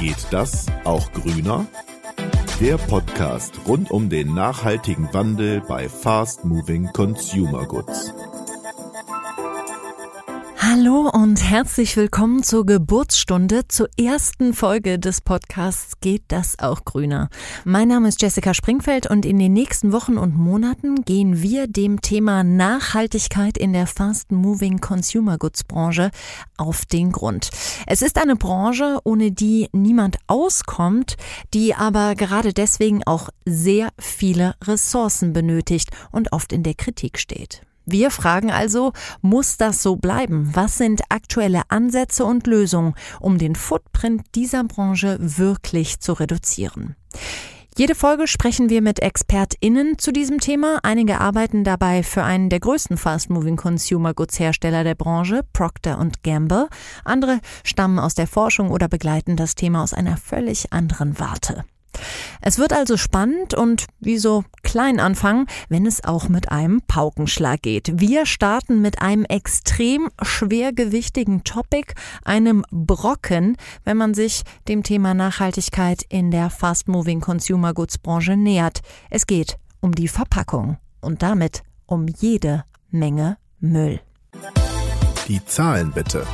Geht das auch grüner? Der Podcast rund um den nachhaltigen Wandel bei Fast Moving Consumer Goods. Hallo und herzlich willkommen zur Geburtsstunde, zur ersten Folge des Podcasts Geht das auch grüner? Mein Name ist Jessica Springfeld und in den nächsten Wochen und Monaten gehen wir dem Thema Nachhaltigkeit in der Fast Moving Consumer Goods Branche auf den Grund. Es ist eine Branche, ohne die niemand auskommt, die aber gerade deswegen auch sehr viele Ressourcen benötigt und oft in der Kritik steht. Wir fragen also, muss das so bleiben? Was sind aktuelle Ansätze und Lösungen, um den Footprint dieser Branche wirklich zu reduzieren? Jede Folge sprechen wir mit ExpertInnen zu diesem Thema. Einige arbeiten dabei für einen der größten Fast-Moving Consumer Goods Hersteller der Branche, Procter Gamble. Andere stammen aus der Forschung oder begleiten das Thema aus einer völlig anderen Warte. Es wird also spannend und wie so klein anfangen, wenn es auch mit einem Paukenschlag geht. Wir starten mit einem extrem schwergewichtigen Topic, einem Brocken, wenn man sich dem Thema Nachhaltigkeit in der Fast-Moving Consumer Goods Branche nähert. Es geht um die Verpackung und damit um jede Menge Müll. Die Zahlen bitte.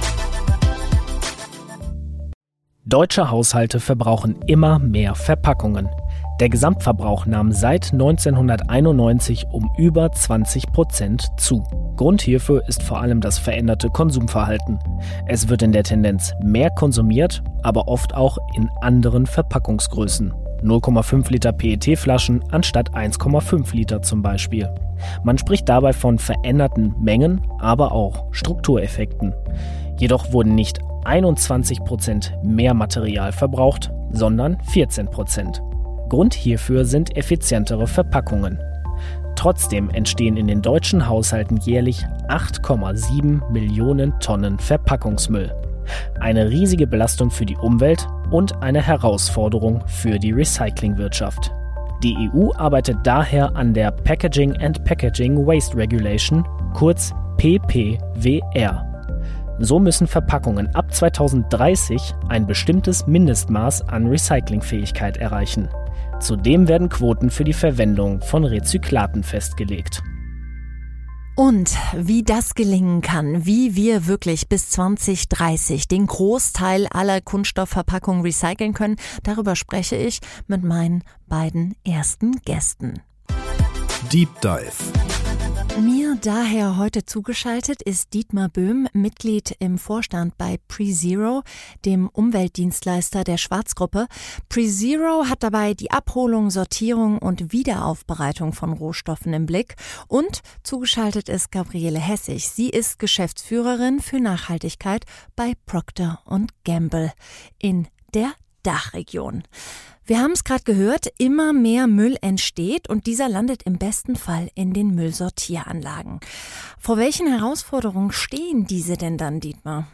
Deutsche Haushalte verbrauchen immer mehr Verpackungen. Der Gesamtverbrauch nahm seit 1991 um über 20 Prozent zu. Grund hierfür ist vor allem das veränderte Konsumverhalten. Es wird in der Tendenz mehr konsumiert, aber oft auch in anderen Verpackungsgrößen. 0,5 Liter PET-Flaschen anstatt 1,5 Liter zum Beispiel. Man spricht dabei von veränderten Mengen, aber auch Struktureffekten. Jedoch wurden nicht 21% mehr Material verbraucht, sondern 14% Grund hierfür sind effizientere Verpackungen. Trotzdem entstehen in den deutschen Haushalten jährlich 8,7 Millionen Tonnen Verpackungsmüll. Eine riesige Belastung für die Umwelt und eine Herausforderung für die Recyclingwirtschaft. Die EU arbeitet daher an der Packaging and Packaging Waste Regulation, kurz PPWR. So müssen Verpackungen ab 2030 ein bestimmtes Mindestmaß an Recyclingfähigkeit erreichen. Zudem werden Quoten für die Verwendung von Rezyklaten festgelegt. Und wie das gelingen kann, wie wir wirklich bis 2030 den Großteil aller Kunststoffverpackungen recyceln können, darüber spreche ich mit meinen beiden ersten Gästen. Deep Dive. Mir daher heute zugeschaltet ist Dietmar Böhm, Mitglied im Vorstand bei PreZero, dem Umweltdienstleister der Schwarzgruppe. PreZero hat dabei die Abholung, Sortierung und Wiederaufbereitung von Rohstoffen im Blick. Und zugeschaltet ist Gabriele Hessig. Sie ist Geschäftsführerin für Nachhaltigkeit bei Procter Gamble in der Dachregion. Wir haben es gerade gehört, immer mehr Müll entsteht und dieser landet im besten Fall in den Müllsortieranlagen. Vor welchen Herausforderungen stehen diese denn dann, Dietmar?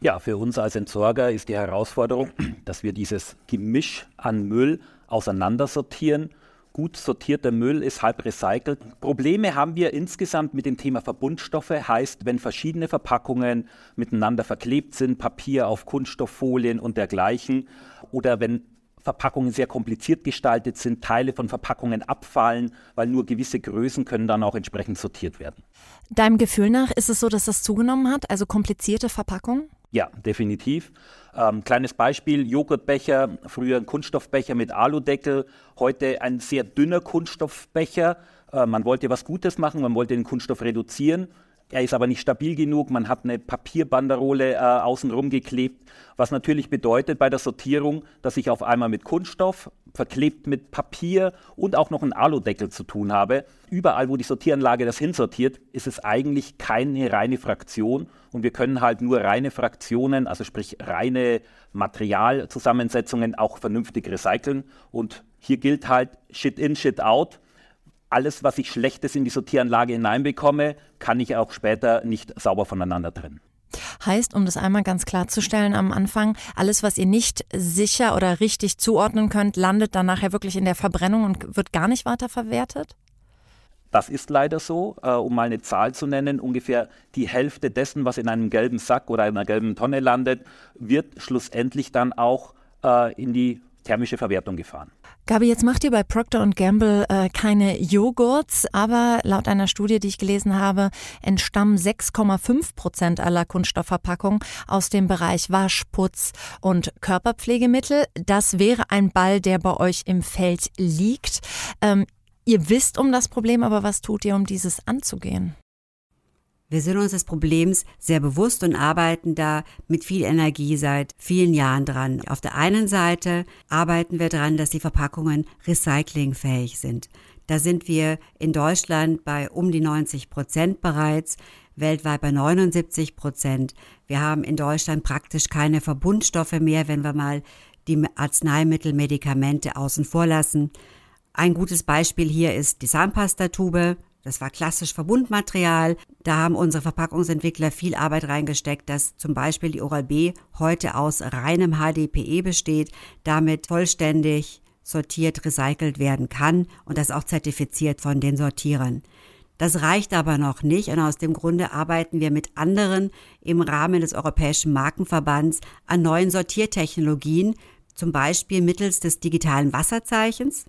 Ja, für uns als Entsorger ist die Herausforderung, dass wir dieses Gemisch an Müll auseinandersortieren. Gut sortierter Müll ist halb recycelt. Probleme haben wir insgesamt mit dem Thema Verbundstoffe, heißt, wenn verschiedene Verpackungen miteinander verklebt sind, Papier auf Kunststofffolien und dergleichen, oder wenn Verpackungen sehr kompliziert gestaltet sind, Teile von Verpackungen abfallen, weil nur gewisse Größen können dann auch entsprechend sortiert werden. Deinem Gefühl nach ist es so, dass das zugenommen hat, also komplizierte Verpackungen? Ja, definitiv. Ähm, kleines Beispiel, Joghurtbecher, früher ein Kunststoffbecher mit Aludeckel, heute ein sehr dünner Kunststoffbecher. Äh, man wollte was Gutes machen, man wollte den Kunststoff reduzieren. Er ist aber nicht stabil genug. Man hat eine Papierbanderole äh, außenrum geklebt, was natürlich bedeutet bei der Sortierung, dass ich auf einmal mit Kunststoff, verklebt mit Papier und auch noch einen Aludeckel zu tun habe. Überall, wo die Sortieranlage das hinsortiert, ist es eigentlich keine reine Fraktion und wir können halt nur reine Fraktionen, also sprich reine Materialzusammensetzungen auch vernünftig recyceln. Und hier gilt halt Shit in, Shit out alles, was ich Schlechtes in die Sortieranlage hineinbekomme, kann ich auch später nicht sauber voneinander trennen. Heißt, um das einmal ganz klarzustellen am Anfang, alles, was ihr nicht sicher oder richtig zuordnen könnt, landet dann nachher wirklich in der Verbrennung und wird gar nicht weiter verwertet? Das ist leider so. Äh, um mal eine Zahl zu nennen, ungefähr die Hälfte dessen, was in einem gelben Sack oder einer gelben Tonne landet, wird schlussendlich dann auch äh, in die thermische Verwertung gefahren. Gabi, jetzt macht ihr bei Procter Gamble äh, keine Joghurts, aber laut einer Studie, die ich gelesen habe, entstammen 6,5 Prozent aller Kunststoffverpackungen aus dem Bereich Waschputz und Körperpflegemittel. Das wäre ein Ball, der bei euch im Feld liegt. Ähm, ihr wisst um das Problem, aber was tut ihr, um dieses anzugehen? Wir sind uns des Problems sehr bewusst und arbeiten da mit viel Energie seit vielen Jahren dran. Auf der einen Seite arbeiten wir daran, dass die Verpackungen recyclingfähig sind. Da sind wir in Deutschland bei um die 90 Prozent bereits, weltweit bei 79 Prozent. Wir haben in Deutschland praktisch keine Verbundstoffe mehr, wenn wir mal die Arzneimittel, Medikamente außen vor lassen. Ein gutes Beispiel hier ist die Zahnpastatube. Das war klassisch Verbundmaterial. Da haben unsere Verpackungsentwickler viel Arbeit reingesteckt, dass zum Beispiel die Oral-B heute aus reinem HDPE besteht, damit vollständig sortiert recycelt werden kann und das auch zertifiziert von den Sortierern. Das reicht aber noch nicht und aus dem Grunde arbeiten wir mit anderen im Rahmen des Europäischen Markenverbands an neuen Sortiertechnologien, zum Beispiel mittels des digitalen Wasserzeichens.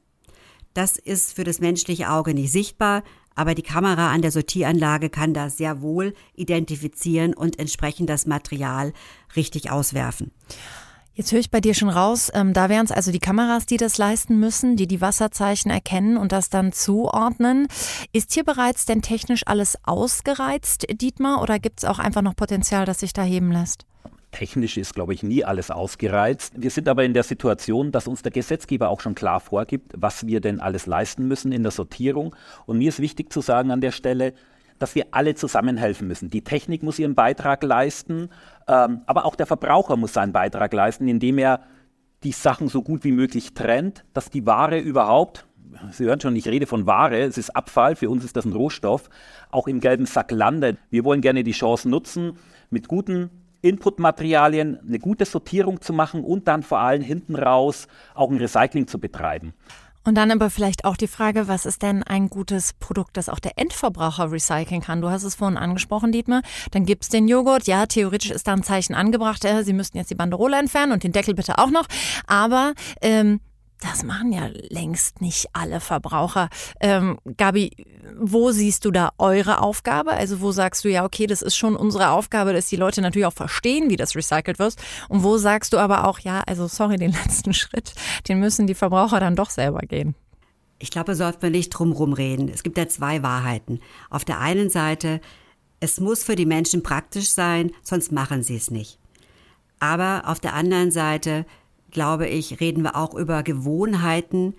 Das ist für das menschliche Auge nicht sichtbar, aber die Kamera an der Sortieranlage kann das sehr wohl identifizieren und entsprechend das Material richtig auswerfen. Jetzt höre ich bei dir schon raus, ähm, da wären es also die Kameras, die das leisten müssen, die die Wasserzeichen erkennen und das dann zuordnen. Ist hier bereits denn technisch alles ausgereizt, Dietmar, oder gibt es auch einfach noch Potenzial, das sich da heben lässt? Technisch ist, glaube ich, nie alles ausgereizt. Wir sind aber in der Situation, dass uns der Gesetzgeber auch schon klar vorgibt, was wir denn alles leisten müssen in der Sortierung. Und mir ist wichtig zu sagen an der Stelle, dass wir alle zusammenhelfen müssen. Die Technik muss ihren Beitrag leisten, ähm, aber auch der Verbraucher muss seinen Beitrag leisten, indem er die Sachen so gut wie möglich trennt, dass die Ware überhaupt, Sie hören schon, ich rede von Ware, es ist Abfall, für uns ist das ein Rohstoff, auch im gelben Sack landet. Wir wollen gerne die Chance nutzen, mit guten Inputmaterialien eine gute Sortierung zu machen und dann vor allem hinten raus auch ein Recycling zu betreiben. Und dann aber vielleicht auch die Frage, was ist denn ein gutes Produkt, das auch der Endverbraucher recyceln kann? Du hast es vorhin angesprochen, Dietmar. Dann gibt es den Joghurt. Ja, theoretisch ist da ein Zeichen angebracht. Äh, Sie müssten jetzt die Banderole entfernen und den Deckel bitte auch noch. Aber ähm, das machen ja längst nicht alle Verbraucher. Ähm, Gabi, wo siehst du da eure Aufgabe? Also wo sagst du ja, okay, das ist schon unsere Aufgabe, dass die Leute natürlich auch verstehen, wie das recycelt wird. Und wo sagst du aber auch, ja, also sorry, den letzten Schritt, den müssen die Verbraucher dann doch selber gehen. Ich glaube, da sollten wir nicht drumherum reden. Es gibt ja zwei Wahrheiten. Auf der einen Seite, es muss für die Menschen praktisch sein, sonst machen sie es nicht. Aber auf der anderen Seite, glaube ich, reden wir auch über Gewohnheiten,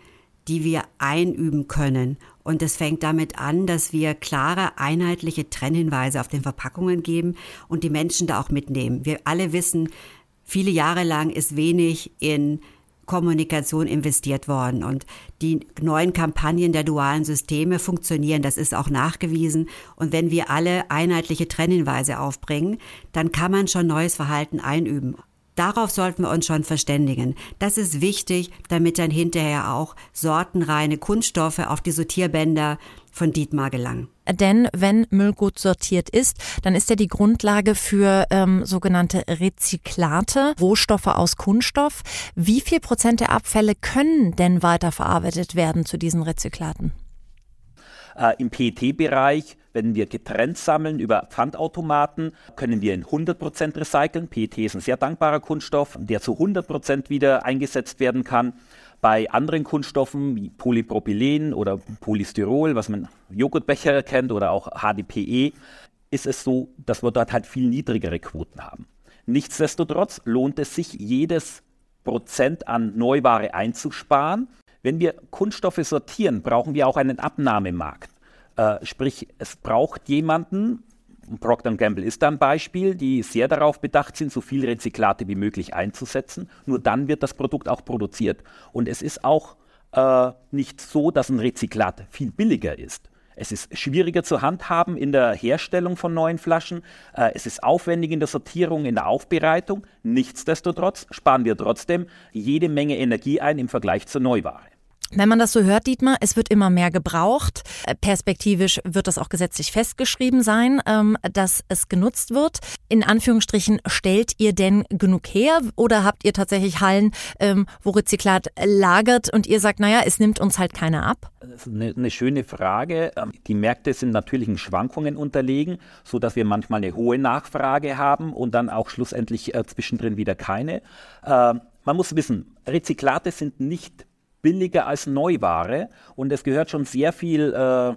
die wir einüben können. Und es fängt damit an, dass wir klare, einheitliche Trennhinweise auf den Verpackungen geben und die Menschen da auch mitnehmen. Wir alle wissen, viele Jahre lang ist wenig in Kommunikation investiert worden und die neuen Kampagnen der dualen Systeme funktionieren, das ist auch nachgewiesen. Und wenn wir alle einheitliche Trennhinweise aufbringen, dann kann man schon neues Verhalten einüben. Darauf sollten wir uns schon verständigen. Das ist wichtig, damit dann hinterher auch sortenreine Kunststoffe auf die Sortierbänder von Dietmar gelangen. Denn wenn Müll gut sortiert ist, dann ist er die Grundlage für ähm, sogenannte Rezyklate, Rohstoffe aus Kunststoff. Wie viel Prozent der Abfälle können denn weiterverarbeitet werden zu diesen Rezyklaten? Äh, Im PET-Bereich, wenn wir getrennt sammeln über Pfandautomaten, können wir in 100% recyceln. PET ist ein sehr dankbarer Kunststoff, der zu 100% wieder eingesetzt werden kann. Bei anderen Kunststoffen wie Polypropylen oder Polystyrol, was man Joghurtbecher kennt oder auch HDPE, ist es so, dass wir dort halt viel niedrigere Quoten haben. Nichtsdestotrotz lohnt es sich, jedes Prozent an Neuware einzusparen. Wenn wir Kunststoffe sortieren, brauchen wir auch einen Abnahmemarkt. Äh, sprich, es braucht jemanden, Procter Gamble ist da ein Beispiel, die sehr darauf bedacht sind, so viel Rezyklate wie möglich einzusetzen. Nur dann wird das Produkt auch produziert. Und es ist auch äh, nicht so, dass ein Rezyklat viel billiger ist. Es ist schwieriger zu handhaben in der Herstellung von neuen Flaschen. Äh, es ist aufwendig in der Sortierung, in der Aufbereitung. Nichtsdestotrotz sparen wir trotzdem jede Menge Energie ein im Vergleich zur Neuware. Wenn man das so hört, Dietmar, es wird immer mehr gebraucht. Äh, perspektivisch wird das auch gesetzlich festgeschrieben sein, ähm, dass es genutzt wird. In Anführungsstrichen, stellt ihr denn genug her oder habt ihr tatsächlich Hallen, ähm, wo Rezyklat lagert und ihr sagt, naja, es nimmt uns halt keiner ab? Das ist eine, eine schöne Frage. Ähm, die Märkte sind natürlichen Schwankungen unterlegen, sodass wir manchmal eine hohe Nachfrage haben und dann auch schlussendlich äh, zwischendrin wieder keine. Man muss wissen, Rezyklate sind nicht billiger als Neuware. Und es gehört schon sehr viel äh,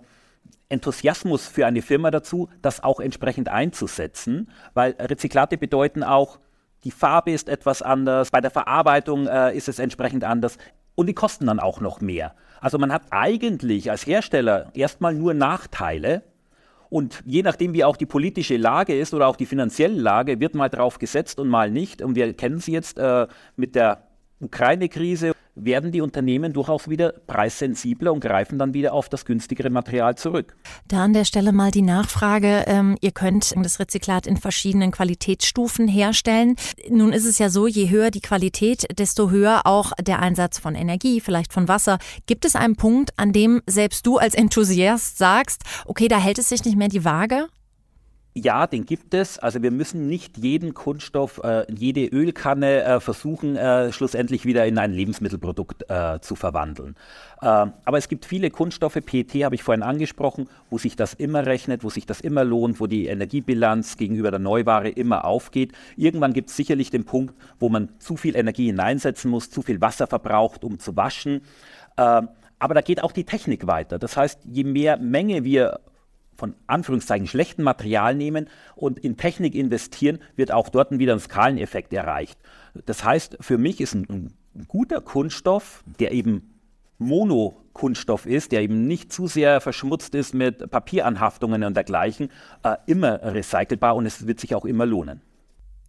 Enthusiasmus für eine Firma dazu, das auch entsprechend einzusetzen, weil Rezyklate bedeuten auch, die Farbe ist etwas anders, bei der Verarbeitung äh, ist es entsprechend anders. Und die kosten dann auch noch mehr. Also man hat eigentlich als Hersteller erstmal nur Nachteile. Und je nachdem, wie auch die politische Lage ist oder auch die finanzielle Lage, wird mal drauf gesetzt und mal nicht. Und wir kennen sie jetzt äh, mit der Ukraine-Krise werden die Unternehmen durchaus wieder preissensibler und greifen dann wieder auf das günstigere Material zurück. Da an der Stelle mal die Nachfrage. Ähm, ihr könnt das Rezyklat in verschiedenen Qualitätsstufen herstellen. Nun ist es ja so, je höher die Qualität, desto höher auch der Einsatz von Energie, vielleicht von Wasser. Gibt es einen Punkt, an dem selbst du als Enthusiast sagst, okay, da hält es sich nicht mehr die Waage? Ja, den gibt es. Also wir müssen nicht jeden Kunststoff, äh, jede Ölkanne äh, versuchen, äh, schlussendlich wieder in ein Lebensmittelprodukt äh, zu verwandeln. Ähm, aber es gibt viele Kunststoffe, PET habe ich vorhin angesprochen, wo sich das immer rechnet, wo sich das immer lohnt, wo die Energiebilanz gegenüber der Neuware immer aufgeht. Irgendwann gibt es sicherlich den Punkt, wo man zu viel Energie hineinsetzen muss, zu viel Wasser verbraucht, um zu waschen. Ähm, aber da geht auch die Technik weiter. Das heißt, je mehr Menge wir von Anführungszeichen schlechten Material nehmen und in Technik investieren, wird auch dort wieder ein Skaleneffekt erreicht. Das heißt, für mich ist ein, ein guter Kunststoff, der eben Monokunststoff ist, der eben nicht zu sehr verschmutzt ist mit Papieranhaftungen und dergleichen, äh, immer recycelbar und es wird sich auch immer lohnen.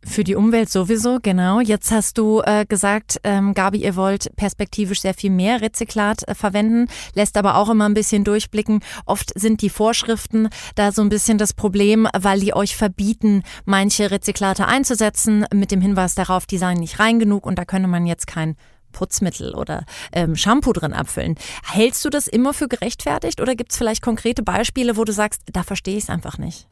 Für die Umwelt sowieso, genau. Jetzt hast du äh, gesagt, ähm, Gabi, ihr wollt perspektivisch sehr viel mehr Rezyklat äh, verwenden, lässt aber auch immer ein bisschen durchblicken. Oft sind die Vorschriften da so ein bisschen das Problem, weil die euch verbieten, manche Rezyklate einzusetzen, mit dem Hinweis darauf, die seien nicht rein genug und da könne man jetzt kein Putzmittel oder ähm, Shampoo drin abfüllen. Hältst du das immer für gerechtfertigt oder gibt es vielleicht konkrete Beispiele, wo du sagst, da verstehe ich es einfach nicht?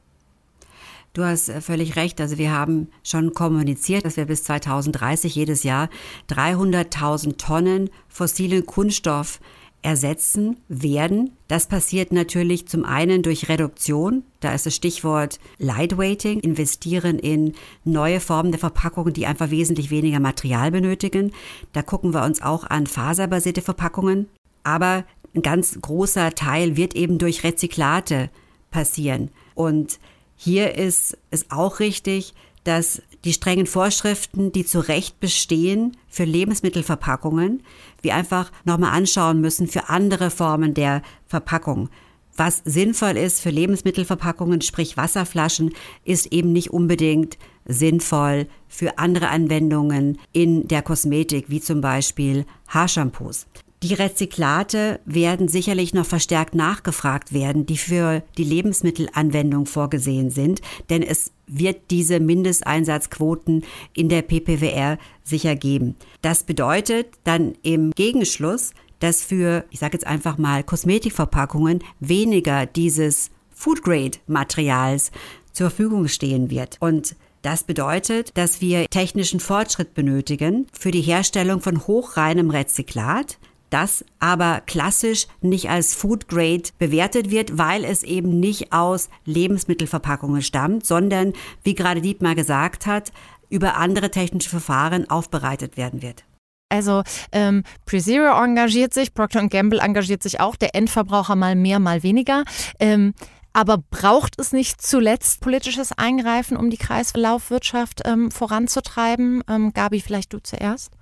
Du hast äh, völlig recht. Also wir haben schon kommuniziert, dass wir bis 2030 jedes Jahr 300.000 Tonnen fossilen Kunststoff ersetzen werden. Das passiert natürlich zum einen durch Reduktion. Da ist das Stichwort Lightweighting, investieren in neue Formen der Verpackungen, die einfach wesentlich weniger Material benötigen. Da gucken wir uns auch an faserbasierte Verpackungen. Aber ein ganz großer Teil wird eben durch Rezyklate passieren. Und hier ist es auch richtig, dass die strengen Vorschriften, die zu Recht bestehen für Lebensmittelverpackungen, wir einfach nochmal anschauen müssen für andere Formen der Verpackung. Was sinnvoll ist für Lebensmittelverpackungen, sprich Wasserflaschen, ist eben nicht unbedingt sinnvoll für andere Anwendungen in der Kosmetik, wie zum Beispiel Haarshampoos. Die Rezyklate werden sicherlich noch verstärkt nachgefragt werden, die für die Lebensmittelanwendung vorgesehen sind, denn es wird diese Mindesteinsatzquoten in der PPWR sicher geben. Das bedeutet dann im Gegenschluss, dass für, ich sage jetzt einfach mal, Kosmetikverpackungen weniger dieses Food-Grade-Materials zur Verfügung stehen wird. Und das bedeutet, dass wir technischen Fortschritt benötigen für die Herstellung von hochreinem Rezyklat, das aber klassisch nicht als Food Grade bewertet wird, weil es eben nicht aus Lebensmittelverpackungen stammt, sondern, wie gerade Dietmar gesagt hat, über andere technische Verfahren aufbereitet werden wird. Also ähm, PreZero engagiert sich, Procter Gamble engagiert sich auch, der Endverbraucher mal mehr, mal weniger. Ähm, aber braucht es nicht zuletzt politisches Eingreifen, um die Kreislaufwirtschaft ähm, voranzutreiben? Ähm, Gabi, vielleicht du zuerst?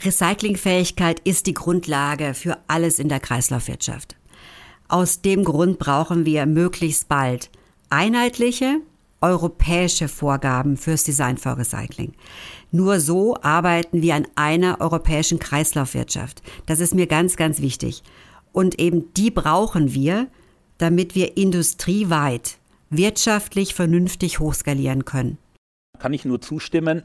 Recyclingfähigkeit ist die Grundlage für alles in der Kreislaufwirtschaft. Aus dem Grund brauchen wir möglichst bald einheitliche europäische Vorgaben fürs Design for Recycling. Nur so arbeiten wir an einer europäischen Kreislaufwirtschaft. Das ist mir ganz, ganz wichtig. Und eben die brauchen wir, damit wir industrieweit wirtschaftlich vernünftig hochskalieren können. Kann ich nur zustimmen.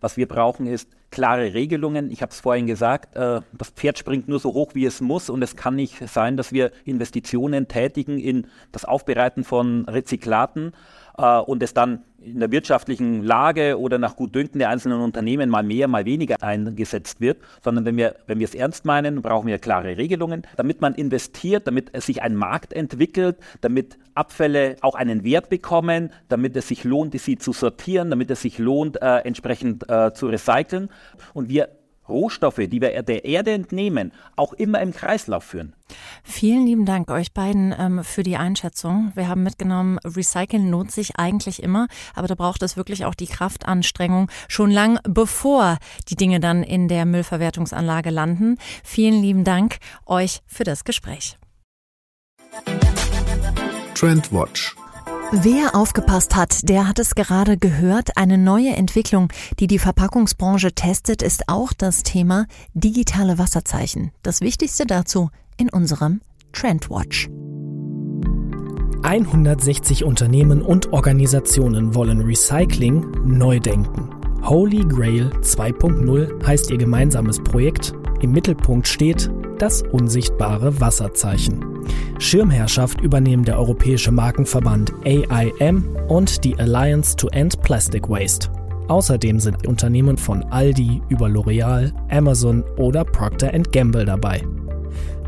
Was wir brauchen ist klare Regelungen. Ich habe es vorhin gesagt, äh, das Pferd springt nur so hoch, wie es muss und es kann nicht sein, dass wir Investitionen tätigen in das Aufbereiten von Rezyklaten äh, und es dann in der wirtschaftlichen Lage oder nach Gutdünken der einzelnen Unternehmen mal mehr, mal weniger eingesetzt wird, sondern wenn wir, wenn wir es ernst meinen, brauchen wir klare Regelungen, damit man investiert, damit es sich ein Markt entwickelt, damit Abfälle auch einen Wert bekommen, damit es sich lohnt, sie zu sortieren, damit es sich lohnt, äh, entsprechend äh, zu recyceln. Und wir Rohstoffe, die wir der Erde entnehmen, auch immer im Kreislauf führen. Vielen lieben Dank euch beiden ähm, für die Einschätzung. Wir haben mitgenommen, Recyceln lohnt sich eigentlich immer, aber da braucht es wirklich auch die Kraftanstrengung schon lang bevor die Dinge dann in der Müllverwertungsanlage landen. Vielen lieben Dank euch für das Gespräch. Trendwatch Wer aufgepasst hat, der hat es gerade gehört. Eine neue Entwicklung, die die Verpackungsbranche testet, ist auch das Thema digitale Wasserzeichen. Das Wichtigste dazu in unserem Trendwatch. 160 Unternehmen und Organisationen wollen Recycling neu denken. Holy Grail 2.0 heißt ihr gemeinsames Projekt. Im Mittelpunkt steht das unsichtbare Wasserzeichen. Schirmherrschaft übernehmen der Europäische Markenverband AIM und die Alliance to End Plastic Waste. Außerdem sind Unternehmen von Aldi über L'Oreal, Amazon oder Procter Gamble dabei.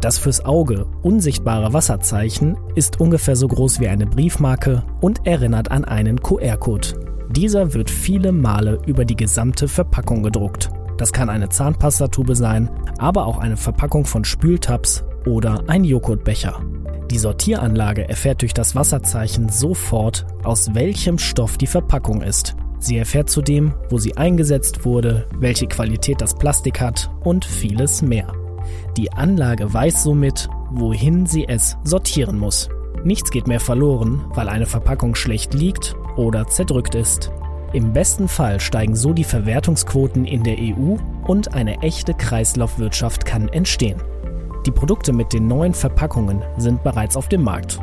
Das fürs Auge unsichtbare Wasserzeichen ist ungefähr so groß wie eine Briefmarke und erinnert an einen QR-Code. Dieser wird viele Male über die gesamte Verpackung gedruckt. Das kann eine Zahnpastatube sein, aber auch eine Verpackung von Spültabs oder ein Joghurtbecher. Die Sortieranlage erfährt durch das Wasserzeichen sofort, aus welchem Stoff die Verpackung ist. Sie erfährt zudem, wo sie eingesetzt wurde, welche Qualität das Plastik hat und vieles mehr. Die Anlage weiß somit, wohin sie es sortieren muss. Nichts geht mehr verloren, weil eine Verpackung schlecht liegt oder zerdrückt ist. Im besten Fall steigen so die Verwertungsquoten in der EU und eine echte Kreislaufwirtschaft kann entstehen. Die Produkte mit den neuen Verpackungen sind bereits auf dem Markt.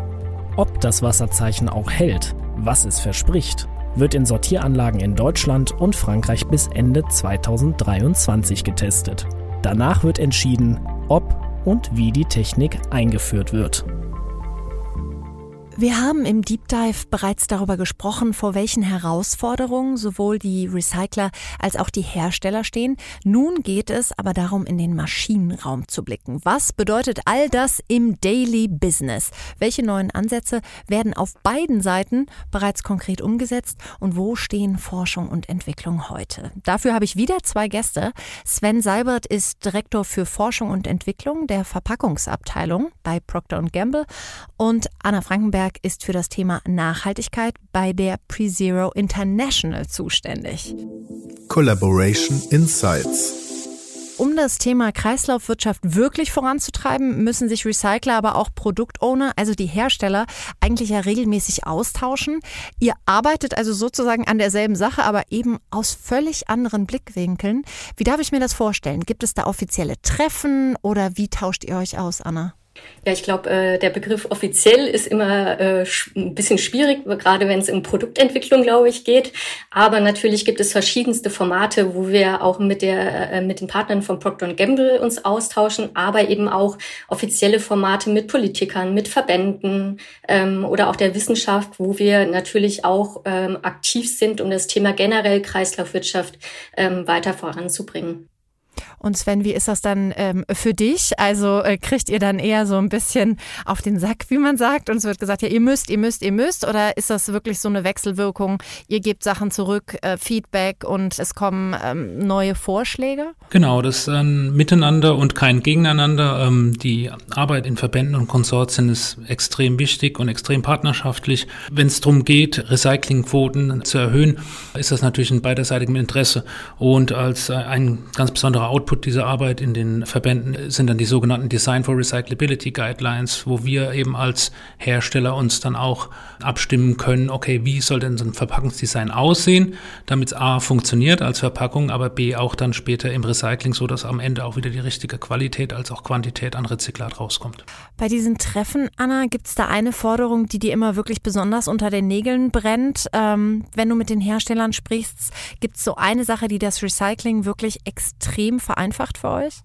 Ob das Wasserzeichen auch hält, was es verspricht, wird in Sortieranlagen in Deutschland und Frankreich bis Ende 2023 getestet. Danach wird entschieden, ob und wie die Technik eingeführt wird. Wir haben im Deep Dive bereits darüber gesprochen, vor welchen Herausforderungen sowohl die Recycler als auch die Hersteller stehen. Nun geht es aber darum, in den Maschinenraum zu blicken. Was bedeutet all das im Daily Business? Welche neuen Ansätze werden auf beiden Seiten bereits konkret umgesetzt und wo stehen Forschung und Entwicklung heute? Dafür habe ich wieder zwei Gäste. Sven Seibert ist Direktor für Forschung und Entwicklung der Verpackungsabteilung bei Procter Gamble und Anna Frankenberg Netzwerk ist für das Thema Nachhaltigkeit bei der PreZero International zuständig. Collaboration Insights um das Thema Kreislaufwirtschaft wirklich voranzutreiben, müssen sich Recycler, aber auch Produktowner, also die Hersteller, eigentlich ja regelmäßig austauschen. Ihr arbeitet also sozusagen an derselben Sache, aber eben aus völlig anderen Blickwinkeln. Wie darf ich mir das vorstellen? Gibt es da offizielle Treffen oder wie tauscht ihr euch aus, Anna? Ja, ich glaube, äh, der Begriff offiziell ist immer äh, ein bisschen schwierig, gerade wenn es um Produktentwicklung, glaube ich, geht. Aber natürlich gibt es verschiedenste Formate, wo wir auch mit der äh, mit den Partnern von Procter Gamble uns austauschen, aber eben auch offizielle Formate mit Politikern, mit Verbänden ähm, oder auch der Wissenschaft, wo wir natürlich auch ähm, aktiv sind, um das Thema generell Kreislaufwirtschaft ähm, weiter voranzubringen. Und Sven, wie ist das dann ähm, für dich? Also äh, kriegt ihr dann eher so ein bisschen auf den Sack, wie man sagt, und es wird gesagt, ja, ihr müsst, ihr müsst, ihr müsst, oder ist das wirklich so eine Wechselwirkung? Ihr gebt Sachen zurück, äh, Feedback und es kommen ähm, neue Vorschläge? Genau, das ist ein Miteinander und kein Gegeneinander. Ähm, die Arbeit in Verbänden und Konsortien ist extrem wichtig und extrem partnerschaftlich. Wenn es darum geht, Recyclingquoten zu erhöhen, ist das natürlich ein beiderseitiges Interesse. Und als ein ganz besonderer Output dieser Arbeit in den Verbänden sind dann die sogenannten Design for Recyclability Guidelines, wo wir eben als Hersteller uns dann auch abstimmen können, okay, wie soll denn so ein Verpackungsdesign aussehen, damit es A funktioniert als Verpackung, aber B auch dann später im Recycling, so dass am Ende auch wieder die richtige Qualität als auch Quantität an Rezyklat rauskommt. Bei diesen Treffen, Anna, gibt es da eine Forderung, die dir immer wirklich besonders unter den Nägeln brennt? Ähm, wenn du mit den Herstellern sprichst, gibt es so eine Sache, die das Recycling wirklich extrem vereinfacht für euch?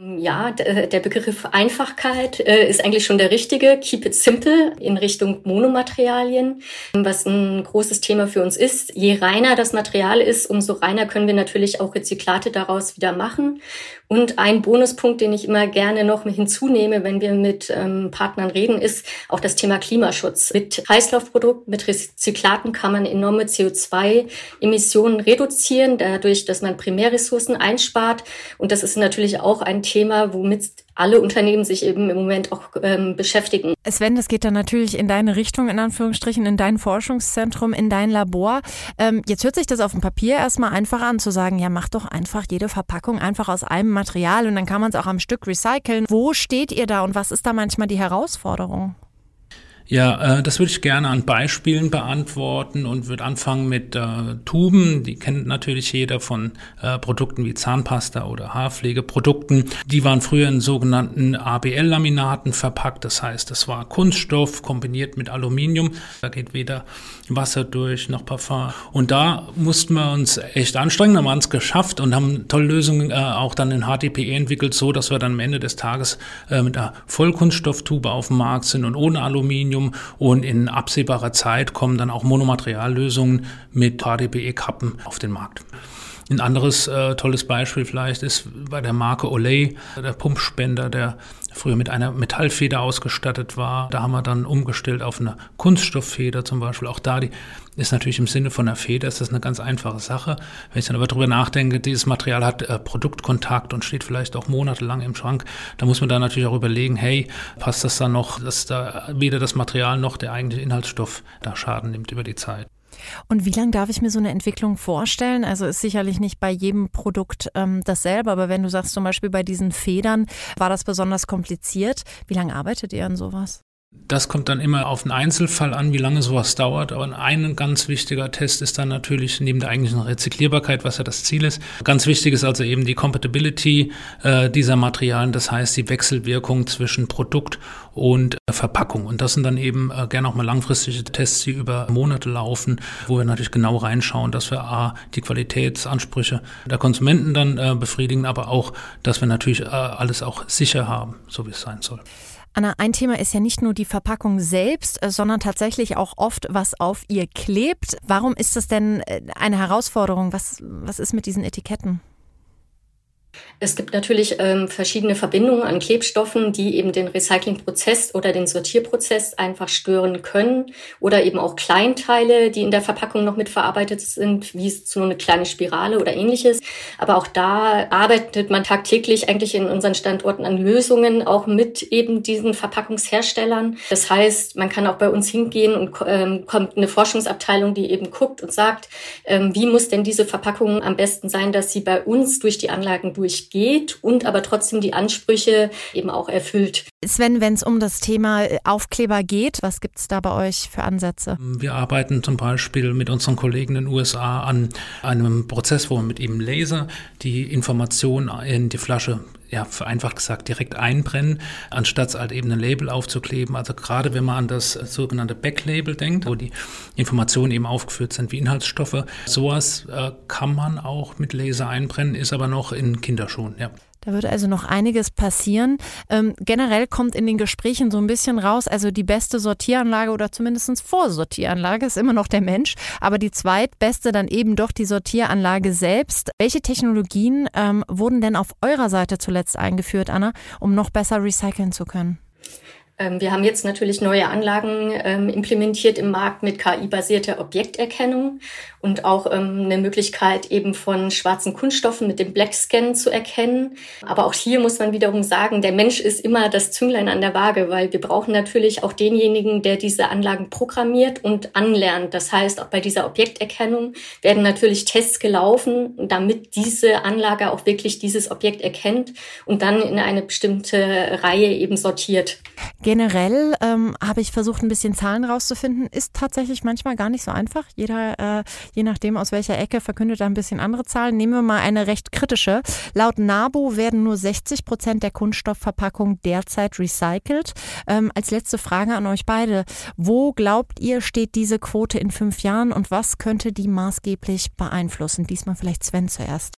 Ja, der Begriff Einfachkeit äh, ist eigentlich schon der richtige. Keep it simple in Richtung Monomaterialien, was ein großes Thema für uns ist. Je reiner das Material ist, umso reiner können wir natürlich auch Rezyklate daraus wieder machen. Und ein Bonuspunkt, den ich immer gerne noch hinzunehme, wenn wir mit ähm, Partnern reden, ist auch das Thema Klimaschutz. Mit Kreislaufprodukten, mit Rezyklaten kann man enorme CO2-Emissionen reduzieren, dadurch, dass man Primärressourcen einspart. Und das ist natürlich auch ein Thema, womit alle Unternehmen sich eben im Moment auch ähm, beschäftigen. Sven, das geht dann natürlich in deine Richtung, in Anführungsstrichen, in dein Forschungszentrum, in dein Labor. Ähm, jetzt hört sich das auf dem Papier erstmal einfach an zu sagen, ja, mach doch einfach jede Verpackung einfach aus einem Material und dann kann man es auch am Stück recyceln. Wo steht ihr da und was ist da manchmal die Herausforderung? Ja, äh, das würde ich gerne an Beispielen beantworten und würde anfangen mit äh, Tuben. Die kennt natürlich jeder von äh, Produkten wie Zahnpasta oder Haarpflegeprodukten. Die waren früher in sogenannten ABL-Laminaten verpackt. Das heißt, das war Kunststoff kombiniert mit Aluminium. Da geht weder Wasser durch noch Parfum. Und da mussten wir uns echt anstrengen, haben wir es geschafft und haben tolle Lösungen äh, auch dann in HDPE entwickelt, so dass wir dann am Ende des Tages äh, mit einer Vollkunststofftube auf dem Markt sind und ohne Aluminium Aluminium und in absehbarer Zeit kommen dann auch Monomateriallösungen mit HDPE-Kappen auf den Markt. Ein anderes äh, tolles Beispiel vielleicht ist bei der Marke Olay, der Pumpspender, der früher mit einer Metallfeder ausgestattet war. Da haben wir dann umgestellt auf eine Kunststofffeder zum Beispiel. Auch da die ist natürlich im Sinne von einer Feder ist das eine ganz einfache Sache. Wenn ich dann aber drüber nachdenke, dieses Material hat äh, Produktkontakt und steht vielleicht auch monatelang im Schrank, da muss man dann natürlich auch überlegen, hey, passt das dann noch, dass da weder das Material noch der eigentliche Inhaltsstoff da Schaden nimmt über die Zeit. Und wie lange darf ich mir so eine Entwicklung vorstellen? Also ist sicherlich nicht bei jedem Produkt ähm, dasselbe, aber wenn du sagst zum Beispiel bei diesen Federn war das besonders kompliziert, wie lange arbeitet ihr an sowas? Das kommt dann immer auf den Einzelfall an, wie lange sowas dauert. Aber ein ganz wichtiger Test ist dann natürlich neben der eigentlichen Rezyklierbarkeit, was ja das Ziel ist. Ganz wichtig ist also eben die Compatibility äh, dieser Materialien, das heißt die Wechselwirkung zwischen Produkt und äh, Verpackung. Und das sind dann eben äh, gerne auch mal langfristige Tests, die über Monate laufen, wo wir natürlich genau reinschauen, dass wir A, die Qualitätsansprüche der Konsumenten dann äh, befriedigen, aber auch, dass wir natürlich äh, alles auch sicher haben, so wie es sein soll. Anna, ein Thema ist ja nicht nur die Verpackung selbst, äh, sondern tatsächlich auch oft, was auf ihr klebt. Warum ist das denn äh, eine Herausforderung? Was, was ist mit diesen Etiketten? Es gibt natürlich ähm, verschiedene Verbindungen an Klebstoffen, die eben den Recyclingprozess oder den Sortierprozess einfach stören können oder eben auch Kleinteile, die in der Verpackung noch mitverarbeitet sind, wie so eine kleine Spirale oder ähnliches. Aber auch da arbeitet man tagtäglich eigentlich in unseren Standorten an Lösungen, auch mit eben diesen Verpackungsherstellern. Das heißt, man kann auch bei uns hingehen und ähm, kommt eine Forschungsabteilung, die eben guckt und sagt, ähm, wie muss denn diese Verpackung am besten sein, dass sie bei uns durch die Anlagen durchgeht und aber trotzdem die Ansprüche eben auch erfüllt. Sven, wenn es um das Thema Aufkleber geht, was gibt es da bei euch für Ansätze? Wir arbeiten zum Beispiel mit unseren Kollegen in den USA an einem Prozess, wo wir mit ihm Laser die Information in die Flasche ja, vereinfacht gesagt, direkt einbrennen, anstatt halt eben ein Label aufzukleben. Also gerade wenn man an das sogenannte Backlabel denkt, wo die Informationen eben aufgeführt sind wie Inhaltsstoffe, sowas äh, kann man auch mit Laser einbrennen, ist aber noch in Kinderschuhen, ja. Da wird also noch einiges passieren. Ähm, generell kommt in den Gesprächen so ein bisschen raus, also die beste Sortieranlage oder zumindest Vorsortieranlage ist immer noch der Mensch, aber die zweitbeste dann eben doch die Sortieranlage selbst. Welche Technologien ähm, wurden denn auf eurer Seite zuletzt eingeführt, Anna, um noch besser recyceln zu können? Ähm, wir haben jetzt natürlich neue Anlagen ähm, implementiert im Markt mit KI-basierter Objekterkennung und auch ähm, eine Möglichkeit eben von schwarzen Kunststoffen mit dem Black Scan zu erkennen. Aber auch hier muss man wiederum sagen, der Mensch ist immer das Zünglein an der Waage, weil wir brauchen natürlich auch denjenigen, der diese Anlagen programmiert und anlernt. Das heißt, auch bei dieser Objekterkennung werden natürlich Tests gelaufen, damit diese Anlage auch wirklich dieses Objekt erkennt und dann in eine bestimmte Reihe eben sortiert. Generell ähm, habe ich versucht, ein bisschen Zahlen rauszufinden. Ist tatsächlich manchmal gar nicht so einfach. Jeder, äh, je nachdem aus welcher Ecke, verkündet da ein bisschen andere Zahlen. Nehmen wir mal eine recht kritische. Laut NABU werden nur 60 Prozent der Kunststoffverpackung derzeit recycelt. Ähm, als letzte Frage an euch beide. Wo glaubt ihr, steht diese Quote in fünf Jahren und was könnte die maßgeblich beeinflussen? Diesmal vielleicht Sven zuerst.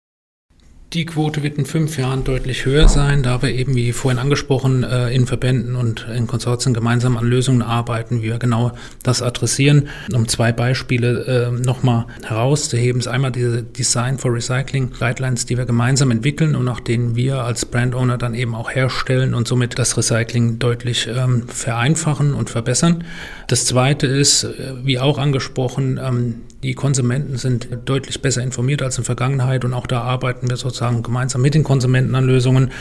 Die Quote wird in fünf Jahren deutlich höher sein, da wir eben, wie vorhin angesprochen, äh, in Verbänden und in Konsortien gemeinsam an Lösungen arbeiten, wie wir genau das adressieren. Um zwei Beispiele äh, nochmal herauszuheben, ist einmal diese Design for Recycling Guidelines, die wir gemeinsam entwickeln und nach denen wir als Brand Owner dann eben auch herstellen und somit das Recycling deutlich ähm, vereinfachen und verbessern. Das zweite ist, äh, wie auch angesprochen, ähm, die Konsumenten sind deutlich besser informiert als in der Vergangenheit und auch da arbeiten wir sozusagen gemeinsam mit den Konsumenten an Lösungen.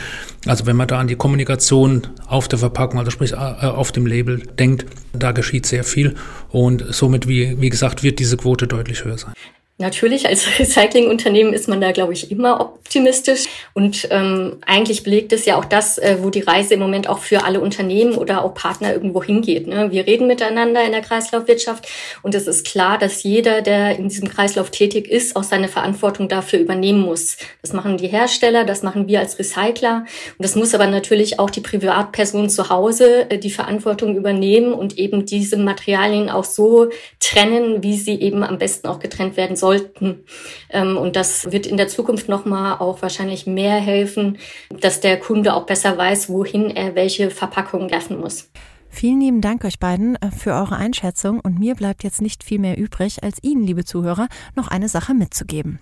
Also wenn man da an die Kommunikation auf der Verpackung, also sprich äh, auf dem Label denkt, da geschieht sehr viel und somit, wie, wie gesagt, wird diese Quote deutlich höher sein. Natürlich, als Recyclingunternehmen ist man da, glaube ich, immer optimistisch. Und ähm, eigentlich belegt es ja auch das, äh, wo die Reise im Moment auch für alle Unternehmen oder auch Partner irgendwo hingeht. Ne? Wir reden miteinander in der Kreislaufwirtschaft und es ist klar, dass jeder, der in diesem Kreislauf tätig ist, auch seine Verantwortung dafür übernehmen muss. Das machen die Hersteller, das machen wir als Recycler. Und das muss aber natürlich auch die Privatperson zu Hause äh, die Verantwortung übernehmen und eben diese Materialien auch so trennen, wie sie eben am besten auch getrennt werden sollen sollten. Ähm, und das wird in der Zukunft nochmal auch wahrscheinlich mehr helfen, dass der Kunde auch besser weiß, wohin er welche Verpackung werfen muss. Vielen lieben Dank euch beiden äh, für eure Einschätzung und mir bleibt jetzt nicht viel mehr übrig, als Ihnen, liebe Zuhörer, noch eine Sache mitzugeben.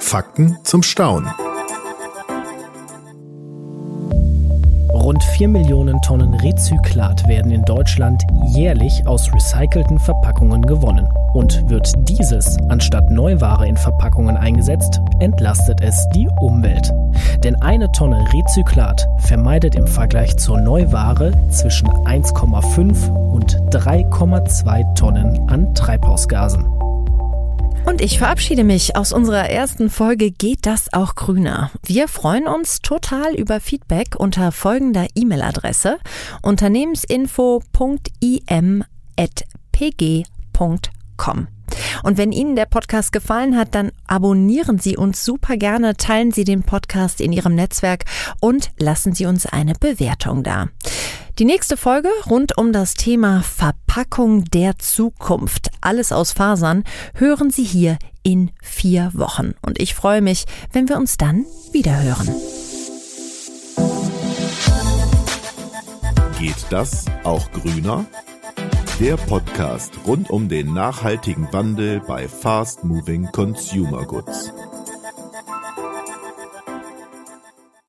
Fakten zum Staunen. Rund 4 Millionen Tonnen Rezyklat werden in Deutschland jährlich aus recycelten Verpackungen gewonnen. Und wird dieses anstatt Neuware in Verpackungen eingesetzt, entlastet es die Umwelt. Denn eine Tonne Rezyklat vermeidet im Vergleich zur Neuware zwischen 1,5 und 3,2 Tonnen an Treibhausgasen. Und ich verabschiede mich aus unserer ersten Folge Geht das auch grüner? Wir freuen uns total über Feedback unter folgender E-Mail-Adresse unternehmensinfo.im.pg.com. Und wenn Ihnen der Podcast gefallen hat, dann abonnieren Sie uns super gerne, teilen Sie den Podcast in Ihrem Netzwerk und lassen Sie uns eine Bewertung da. Die nächste Folge rund um das Thema Verpackung der Zukunft, alles aus Fasern, hören Sie hier in vier Wochen. Und ich freue mich, wenn wir uns dann wieder hören. Geht das auch grüner? Der Podcast rund um den nachhaltigen Wandel bei Fast Moving Consumer Goods.